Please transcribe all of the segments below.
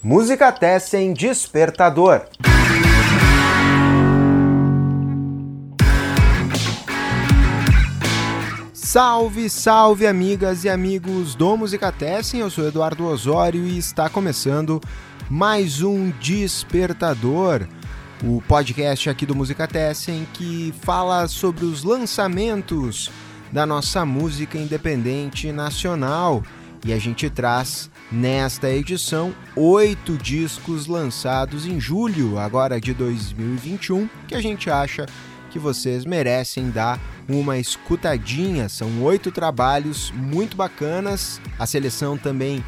Música Tessen Despertador. Salve, salve amigas e amigos do Música Tessen, eu sou Eduardo Osório e está começando mais um Despertador, o podcast aqui do Música Tessen que fala sobre os lançamentos da nossa música independente nacional e a gente traz nesta edição oito discos lançados em julho agora de 2021 que a gente acha que vocês merecem dar uma escutadinha. São oito trabalhos muito bacanas. A seleção também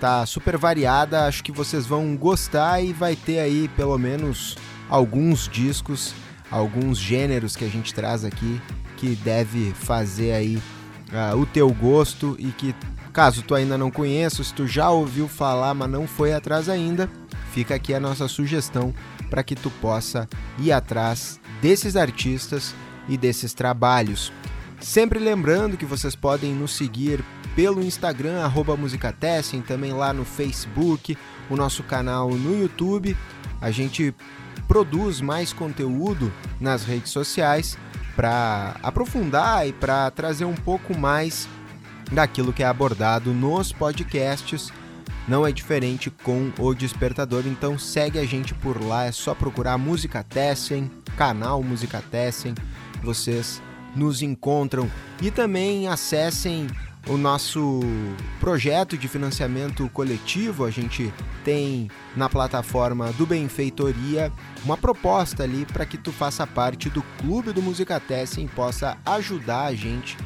tá super variada. Acho que vocês vão gostar e vai ter aí pelo menos alguns discos, alguns gêneros que a gente traz aqui que deve fazer aí uh, o teu gosto e que Caso tu ainda não conheça, se tu já ouviu falar, mas não foi atrás ainda, fica aqui a nossa sugestão para que tu possa ir atrás desses artistas e desses trabalhos. Sempre lembrando que vocês podem nos seguir pelo Instagram, arroba Musicatessem, também lá no Facebook, o nosso canal no YouTube. A gente produz mais conteúdo nas redes sociais para aprofundar e para trazer um pouco mais daquilo que é abordado nos podcasts. Não é diferente com o Despertador, então segue a gente por lá, é só procurar Música Tessen, canal Música Tessen, vocês nos encontram e também acessem o nosso projeto de financiamento coletivo. A gente tem na plataforma do Benfeitoria uma proposta ali para que tu faça parte do clube do Música Tessen e possa ajudar a gente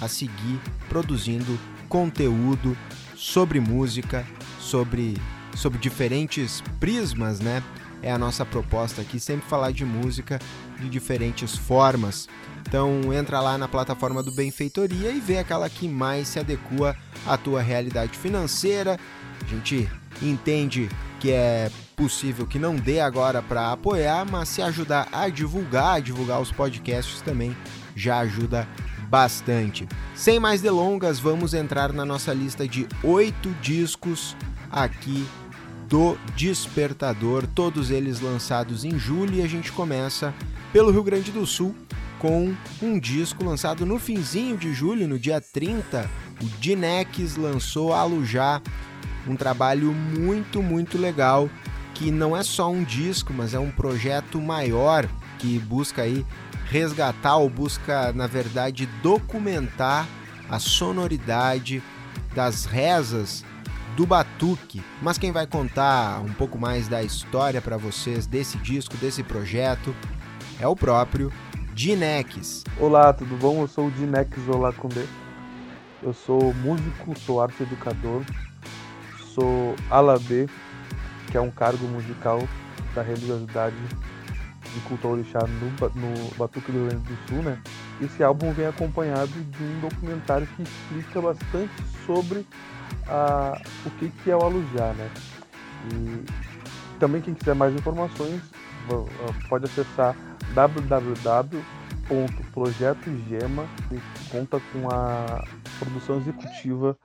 a seguir produzindo conteúdo sobre música, sobre, sobre diferentes prismas, né? É a nossa proposta aqui, sempre falar de música de diferentes formas. Então entra lá na plataforma do Benfeitoria e vê aquela que mais se adequa à tua realidade financeira. A gente entende que é possível que não dê agora para apoiar, mas se ajudar a divulgar, a divulgar os podcasts também já ajuda bastante. Sem mais delongas, vamos entrar na nossa lista de oito discos aqui do Despertador, todos eles lançados em julho e a gente começa pelo Rio Grande do Sul com um disco lançado no finzinho de julho, no dia 30, o Dinex lançou Alujá, um trabalho muito, muito legal, que não é só um disco, mas é um projeto maior que busca aí resgatar ou busca, na verdade, documentar a sonoridade das rezas do batuque. Mas quem vai contar um pouco mais da história para vocês desse disco, desse projeto, é o próprio Dinex. Olá, tudo bom? Eu sou o Dinex Olacundê. Eu sou músico, sou arte educador, sou alabê, que é um cargo musical da religiosidade de culto ao orixá no, no Batuque do Rio Grande do Sul, né? Esse álbum vem acompanhado de um documentário que explica bastante sobre a, o que, que é o Alujá, né? E também quem quiser mais informações pode acessar www.projetogema que conta com a produção executiva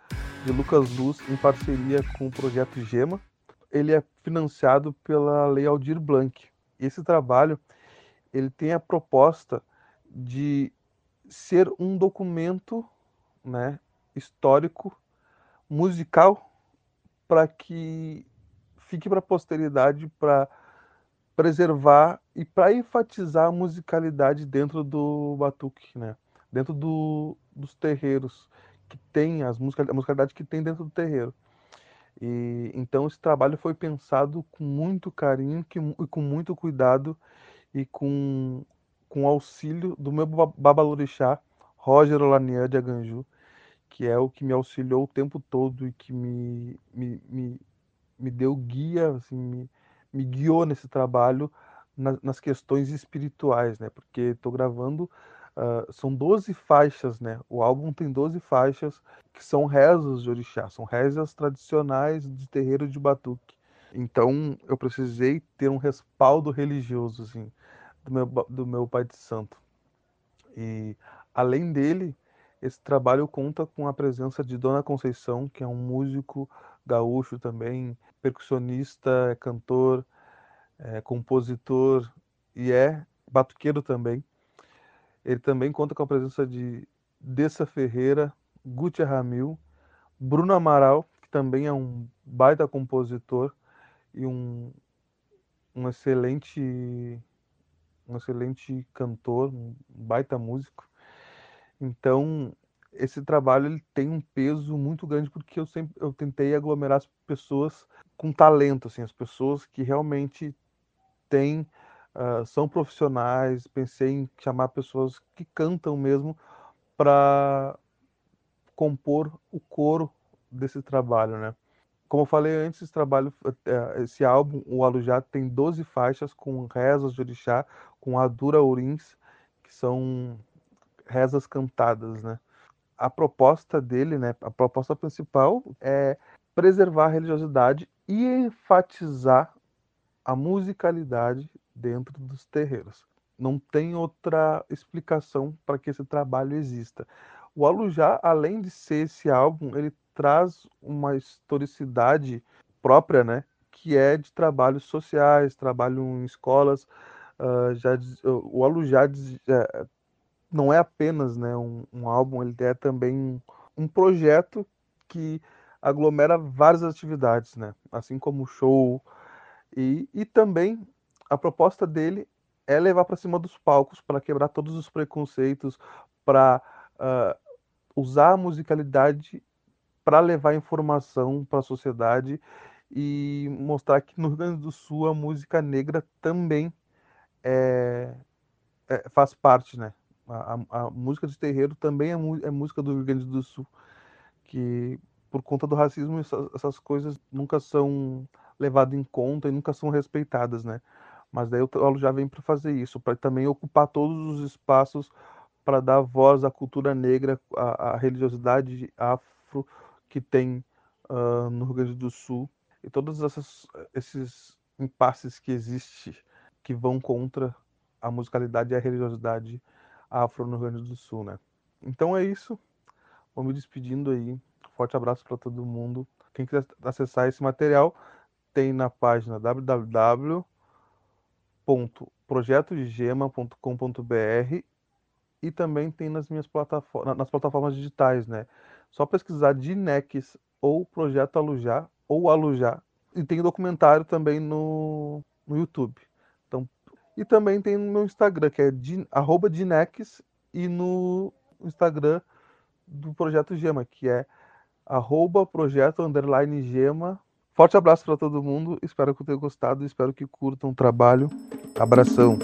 de Lucas Luz em parceria com o Projeto Gema. Ele é financiado pela Lei Aldir Blanc, esse trabalho ele tem a proposta de ser um documento né, histórico, musical, para que fique para a posteridade, para preservar e para enfatizar a musicalidade dentro do batuque, né? dentro do, dos terreiros que tem as músicas, a musicalidade que tem dentro do terreiro. E então esse trabalho foi pensado com muito carinho e com muito cuidado e com, com auxílio do meu babalorixá, Roger Olanier de Aganju, que é o que me auxiliou o tempo todo e que me, me, me, me deu guia, assim, me, me guiou nesse trabalho na, nas questões espirituais, né? Porque estou gravando Uh, são 12 faixas, né? O álbum tem 12 faixas que são rezas de orixá, são rezas tradicionais de terreiro de batuque. Então eu precisei ter um respaldo religioso, assim, do meu, do meu pai de santo. E além dele, Esse trabalho conta com a presença de Dona Conceição, que é um músico gaúcho também, percussionista, é cantor, é compositor e é batuqueiro também. Ele também conta com a presença de Dessa Ferreira, Guti Ramil, Bruno Amaral, que também é um baita compositor e um, um excelente um excelente cantor, um baita músico. Então, esse trabalho ele tem um peso muito grande porque eu sempre eu tentei aglomerar as pessoas com talento, assim, as pessoas que realmente têm uh, são profissionais. Pensei em chamar pessoas que cantam mesmo para compor o coro desse trabalho, né? Como eu falei antes, esse trabalho, eh, esse álbum, o Alujá, tem 12 faixas com rezas de orixá, com Adura Urins, que são rezas cantadas, né? A proposta dele, né, a proposta principal é preservar a religiosidade e enfatizar a musicalidade dentro dos terreiros. Não tem outra explicação para que esse trabalho exista. O Alujá, além de ser esse álbum, ele traz uma historicidade própria, né? Que é de trabalhos sociais, trabalho em escolas. Uh, já o Alujá uh, não é apenas né, um, um, álbum, ele é também um projeto que aglomera várias atividades, né? Assim como o show. E, e também a proposta dele é levar para cima dos palcos para quebrar todos os preconceitos, para uh, usar a musicalidade para levar informação para a sociedade e mostrar que no Rio Grande do Sul a música negra também é, é, faz parte, né? A, a, a, música de terreiro também é, é, música do Rio Grande do Sul, que por conta do racismo essas, essas coisas nunca são levadas em conta e nunca são respeitadas, né? Mas daí o Tolo já vem para fazer isso, para também ocupar todos os espaços para dar voz à cultura negra, à, à religiosidade afro que tem uh, no Rio Grande do Sul e todos essas, esses impasses que existem que vão contra a musicalidade e a religiosidade afro no Rio Grande do Sul, né? Então é isso. Vou me despedindo aí. Forte abraço para todo mundo. Quem quiser acessar esse material tem na página www.projetogema.com.br e também tem nas minhas plataformas, nas plataformas digitais, né? Só pesquisar Dinex ou Projeto Alujá ou Alujá. E tem documentário também no, no YouTube. Então, e também tem no meu Instagram, que é arroba Dinex, e no Instagram do Projeto Gema, que é arroba projeto underline gema. Forte abraço para todo mundo, espero que tenham gostado, espero que curtam o trabalho. Abração.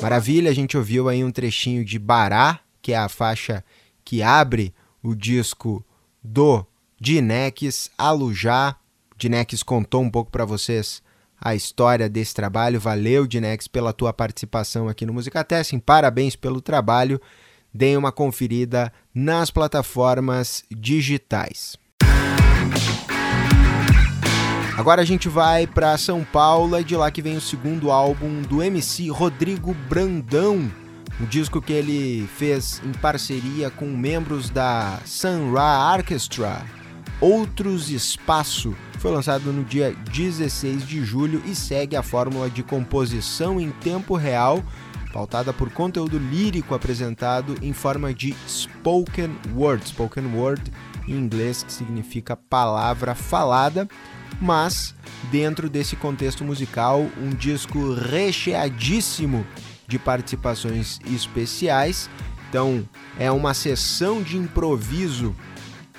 Maravilha, a gente ouviu aí um trechinho de Bará, que é a faixa que abre o disco do Dinex Alujá. Dinex contou um pouco para vocês a história desse trabalho. Valeu, Dinex, pela tua participação aqui no Musicatesting. Parabéns pelo trabalho. Deem uma conferida nas plataformas digitais. Agora a gente vai para São Paulo e de lá que vem o segundo álbum do MC Rodrigo Brandão, um disco que ele fez em parceria com membros da Sun Ra Orchestra. Outros Espaço foi lançado no dia 16 de julho e segue a fórmula de composição em tempo real, pautada por conteúdo lírico apresentado em forma de spoken word, spoken word em inglês que significa palavra falada, mas dentro desse contexto musical, um disco recheadíssimo de participações especiais. Então, é uma sessão de improviso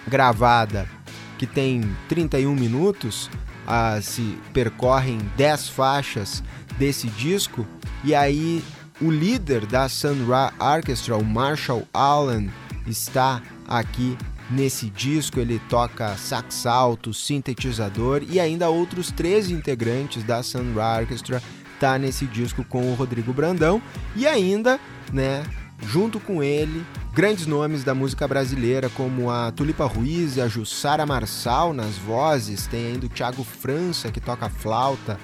gravada que tem 31 minutos, ah, se percorrem 10 faixas desse disco, e aí o líder da Sun Ra Orchestra, o Marshall Allen, está aqui nesse disco. Ele toca sax alto, sintetizador e ainda outros três integrantes da Sun Ra Orchestra tá nesse disco com o Rodrigo Brandão e ainda, né, junto com ele, grandes nomes da música brasileira como a Tulipa Ruiz e a Jussara Marçal nas vozes, tem ainda o Thiago França que toca flauta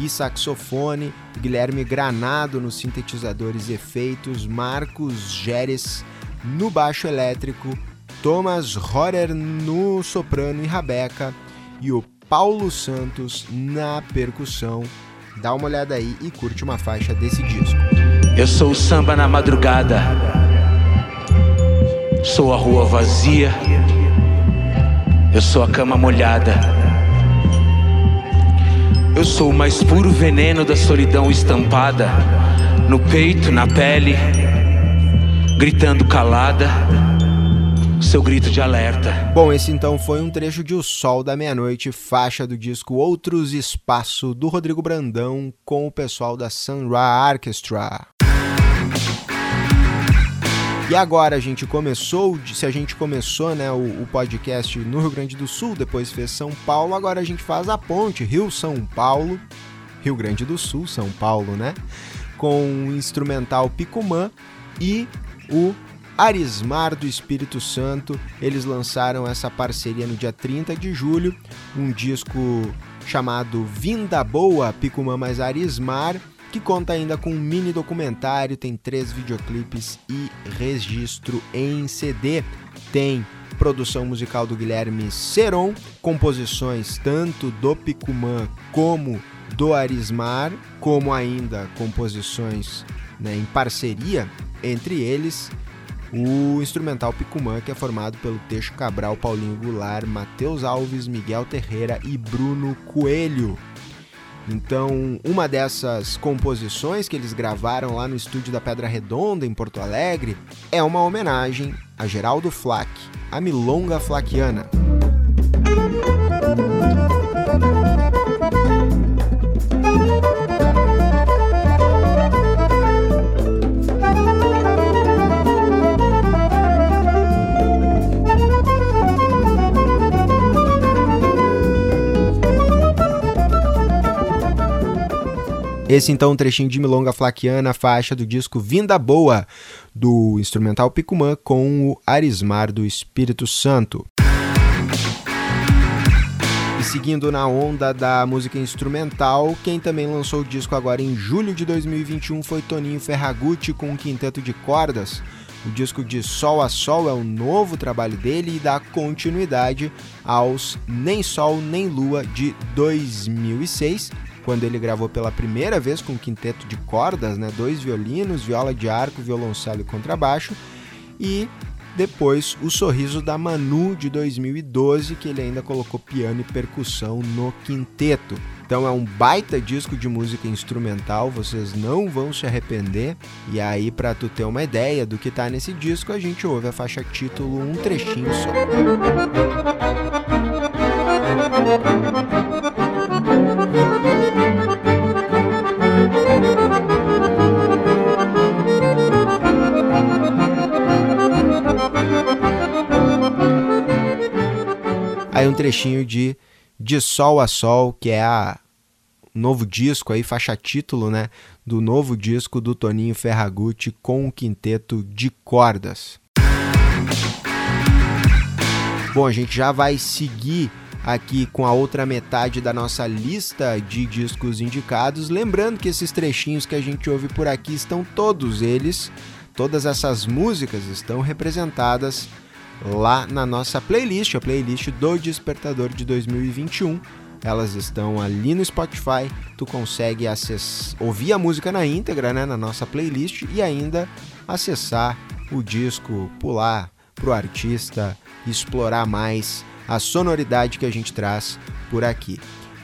e saxofone, Guilherme Granado nos sintetizadores e efeitos, Marcos Geres no baixo elétrico, Thomas Rorer no soprano e rabeca e o Paulo Santos na percussão. Dá uma olhada aí e curte uma faixa desse disco. Eu sou o samba na madrugada. Sou a rua vazia. Eu sou a cama molhada. Eu sou o mais puro veneno da solidão estampada no peito, na pele, gritando calada seu grito de alerta. Bom, esse então foi um trecho de O Sol da Meia-Noite, faixa do disco Outros Espaço, do Rodrigo Brandão, com o pessoal da Sun Ra Orchestra. E agora a gente começou, se a gente começou né, o, o, podcast no Rio Grande do Sul, depois fez São Paulo, agora a gente faz a ponte Rio-São Paulo, Rio Grande do Sul, São Paulo, né? Com o instrumental Picumã e o Arismar do Espírito Santo. Eles lançaram essa parceria no dia 30 de julho, um disco chamado Vinda Boa, Picumã mais Arismar que conta ainda com um mini documentário, tem três videoclipes e registro em CD. Tem produção musical do Guilherme Seron, composições tanto do Picumã como do Arismar, como ainda composições né, em parceria entre eles. O instrumental Picumã, que é formado pelo Teixo Cabral, Paulinho Goulart, Matheus Alves, Miguel Terreira e Bruno Coelho. Então, uma dessas composições que eles gravaram lá no estúdio da Pedra Redonda, em Porto Alegre, é uma homenagem a Geraldo Flack, a milonga flaquiana. Esse então um trechinho de Milonga Flaquiana, faixa do disco Vinda Boa, do instrumental Picumã com o Arismar do Espírito Santo. E seguindo na onda da música instrumental, quem também lançou o disco agora em julho de 2021 foi Toninho Ferragutti com um quinteto de cordas. O disco de Sol a Sol é o novo trabalho dele e dá continuidade aos Nem Sol Nem Lua de 2006, quando ele gravou pela primeira vez com um quinteto de cordas, né, dois violinos, viola de arco, violoncelo e contrabaixo, e depois O Sorriso da Manu de 2012, que ele ainda colocou piano e percussão no quinteto. Então é um baita disco de música instrumental, vocês não vão se arrepender. E aí para tu ter uma ideia do que tá nesse disco, a gente ouve a faixa título um trechinho só. Aí um trechinho de De Sol a Sol, que é a novo disco aí, faixa título, né, do novo disco do Toninho Ferragutti com um quinteto de cordas. Bom, a gente já vai seguir aqui com a outra metade da nossa lista de discos indicados, lembrando que esses trechinhos que a gente ouve por aqui estão todos eles, todas essas músicas estão representadas lá na nossa playlist, a playlist do Despertador de 2021. Elas estão ali no Spotify, tu consegue acessar, ouvir a música na íntegra, né, na nossa playlist e ainda acessar o disco, pular pro artista, explorar mais a sonoridade que a gente traz por aqui.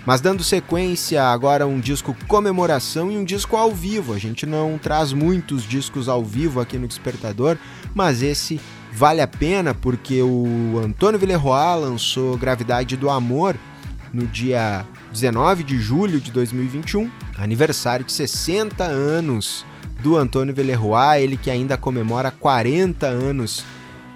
Mas dando sequência, agora um disco comemoração e um disco ao vivo. A gente não traz muitos discos ao vivo aqui no Despertador, mas esse vale a pena porque o Antônio Villeroy lançou Gravidade do Amor no dia 19 de julho de 2021, aniversário de 60 anos do Antônio Villeroy, ele que ainda comemora 40 anos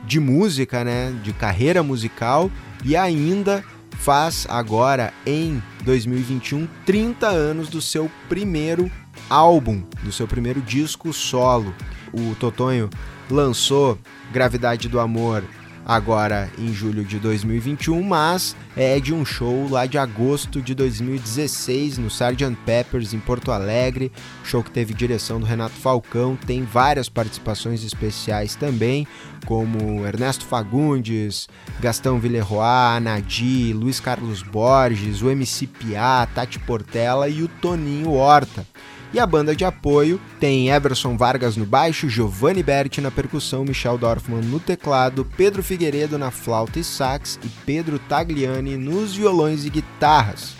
de música, né, de carreira musical e ainda faz agora em 2021 30 anos do seu primeiro álbum do seu primeiro disco solo. O Totonho lançou Gravidade do Amor agora em julho de 2021, mas é de um show lá de agosto de 2016 no Sgt. Peppers em Porto Alegre, show que teve direção do Renato Falcão, tem várias participações especiais também, como Ernesto Fagundes, Gastão Villeroy, Anadi, Luiz Carlos Borges, o MC Piá, Tati Portela e o Toninho Horta. E a banda de apoio tem Everson Vargas no baixo, Giovanni Berti na percussão, Michel Dorfman no teclado, Pedro Figueiredo na flauta e sax e Pedro Tagliani nos violões e guitarras.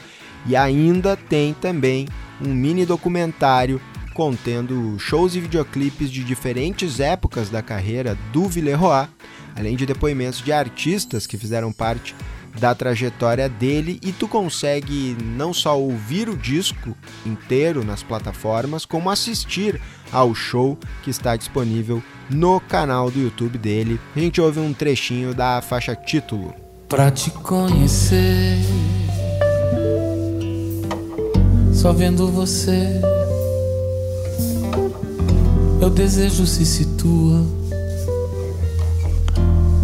E ainda tem também um mini documentário contendo shows e videoclipes de diferentes épocas da carreira do Villeroy, além de depoimentos de artistas que fizeram parte da trajetória dele e tu consegue não só ouvir o disco inteiro nas plataformas, como assistir ao show que está disponível no canal do YouTube dele. A gente ouve um trechinho da faixa título. Pra te conhecer, só vendo você, meu desejo se situa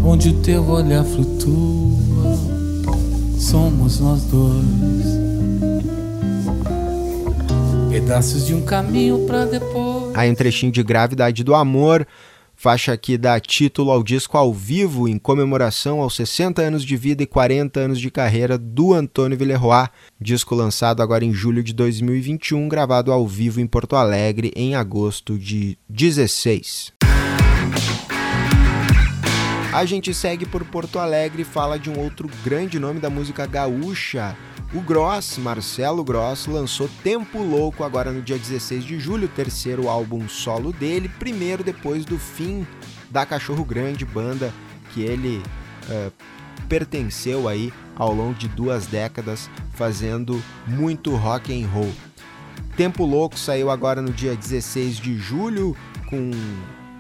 onde o teu olhar flutua somos nós dois. Pedaços de um caminho para depois. Aí um trechinho de Gravidade do Amor, faixa que dá título ao disco ao vivo em comemoração aos 60 anos de vida e 40 anos de carreira do Antônio Villeroy, disco lançado agora em julho de 2021, gravado ao vivo em Porto Alegre em agosto de 16. A gente segue por Porto Alegre e fala de um outro grande nome da música gaúcha. O Gross, Marcelo Gross, lançou Tempo Louco agora no dia 16 de julho, terceiro álbum solo dele, primeiro depois do fim da Cachorro Grande, banda que ele uh, pertenceu aí ao longo de duas décadas, fazendo muito rock and roll. Tempo Louco saiu agora no dia 16 de julho com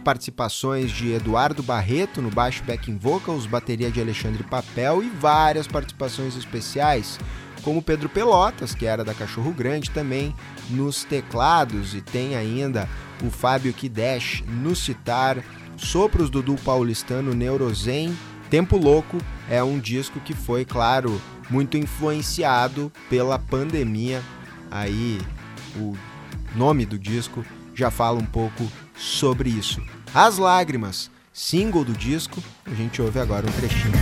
participações de Eduardo Barreto no baixo backing vocals, bateria de Alexandre Papel e várias participações especiais, como Pedro Pelotas, que era da Cachorro Grande também, nos teclados e tem ainda o Fábio Kidesh no citar, sopros do duo paulistano Neurozen. Tempo Louco é um disco que foi, claro, muito influenciado pela pandemia. Aí o nome do disco já fala um pouco sobre isso. As Lágrimas, single do disco, a gente ouve agora um trechinho.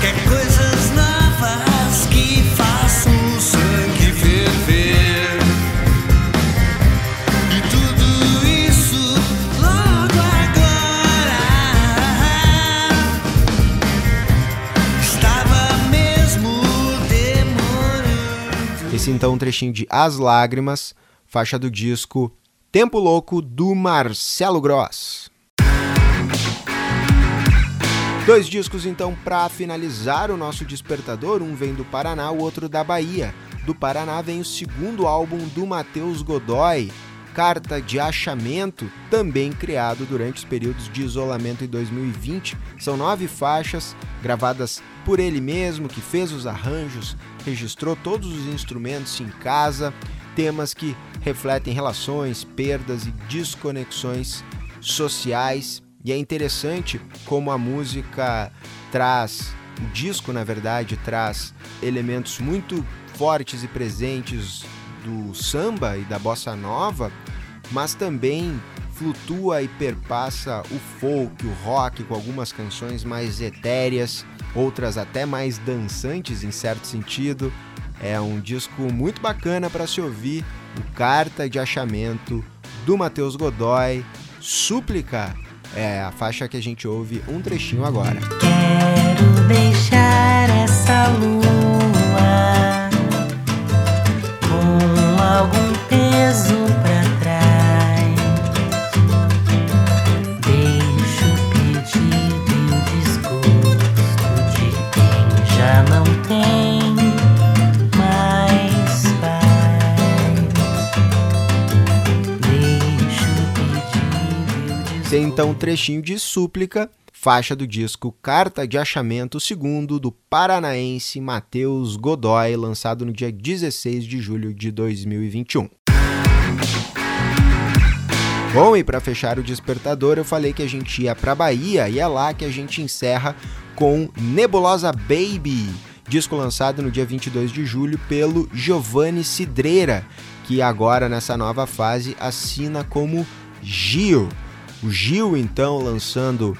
Quer coisas novas que façam o sangue ferver. E. Esse então é um trechinho de As Lágrimas, faixa do disco Tempo Louco do Marcelo Gross. Dois discos então para finalizar o nosso despertador, um vem do Paraná, o outro da Bahia. Do Paraná vem o segundo álbum do Matheus Godoy, Carta de Achamento, também criado durante os períodos de isolamento em 2020. São nove faixas gravadas por ele mesmo, que fez os arranjos, registrou todos os instrumentos em casa, temas que refletem relações, perdas e desconexões sociais. E é interessante como a música traz, o disco na verdade traz elementos muito fortes e presentes do samba e da bossa nova, mas também flutua e perpassa o folk, o rock com algumas canções mais etéreas, outras até mais dançantes em certo sentido. É um disco muito bacana para se ouvir o Carta de Achamento do Matheus Godoy, Súplica, é a faixa que a gente ouve um trechinho agora. Quero deixar essa lua com algum então um trechinho de súplica, faixa do disco Carta de Achamento segundo do paranaense Matheus Godoy, lançado no dia 16 de julho de 2021. Bom, e para fechar o despertador, eu falei que a gente ia para Bahia e é lá que a gente encerra com Nebulosa Baby, disco lançado no dia 22 de julho pelo Giovanni Cidreira, que agora nessa nova fase assina como Gil. O Gil então lançando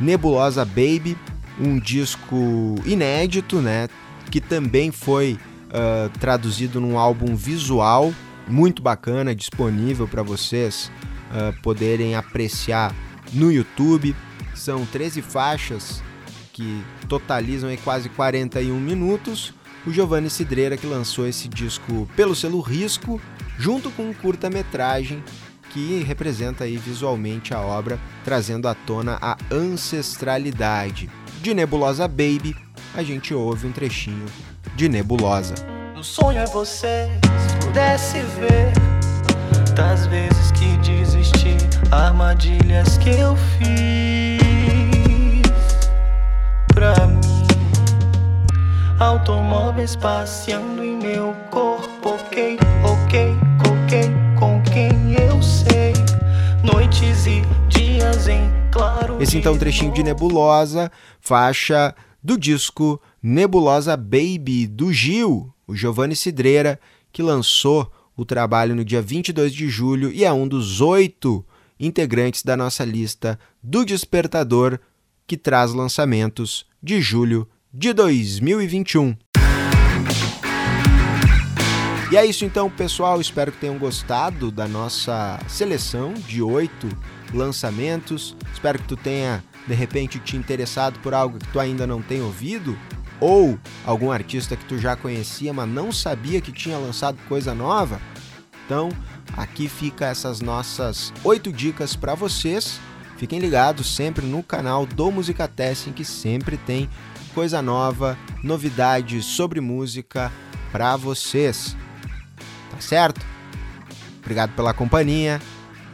Nebulosa Baby, um disco inédito, né, que também foi uh, traduzido num álbum visual muito bacana, disponível para vocês uh, poderem apreciar no YouTube. São 13 faixas que totalizam aí quase 41 minutos. O Giovanni Cidreira que lançou esse disco pelo selo Risco, junto com um curta-metragem que representa aí visualmente a obra, trazendo à tona a ancestralidade. De Nebulosa Baby, a gente ouve um trechinho de Nebulosa. O sonho é você, se pudesse ver das vezes que desisti, armadilhas que eu fiz pra mim. Automóveis passeando em meu corpo, ok, ok, 15 dias em claro. Esse então é trechinho de Nebulosa, faixa do disco Nebulosa Baby do Gil, o Giovanni Cidreira, que lançou o trabalho no dia 22 de julho e é um dos oito integrantes da nossa lista do Despertador, que traz lançamentos de julho de 2021. E é isso então, pessoal. Espero que tenham gostado da nossa seleção de oito lançamentos. Espero que tu tenha, de repente, te interessado por algo que tu ainda não tem ouvido ou algum artista que tu já conhecia, mas não sabia que tinha lançado coisa nova. Então, aqui fica essas nossas oito dicas para vocês. Fiquem ligados sempre no canal do Música Testing, que sempre tem coisa nova, novidades sobre música para vocês. Tá certo? Obrigado pela companhia.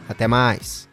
Até mais.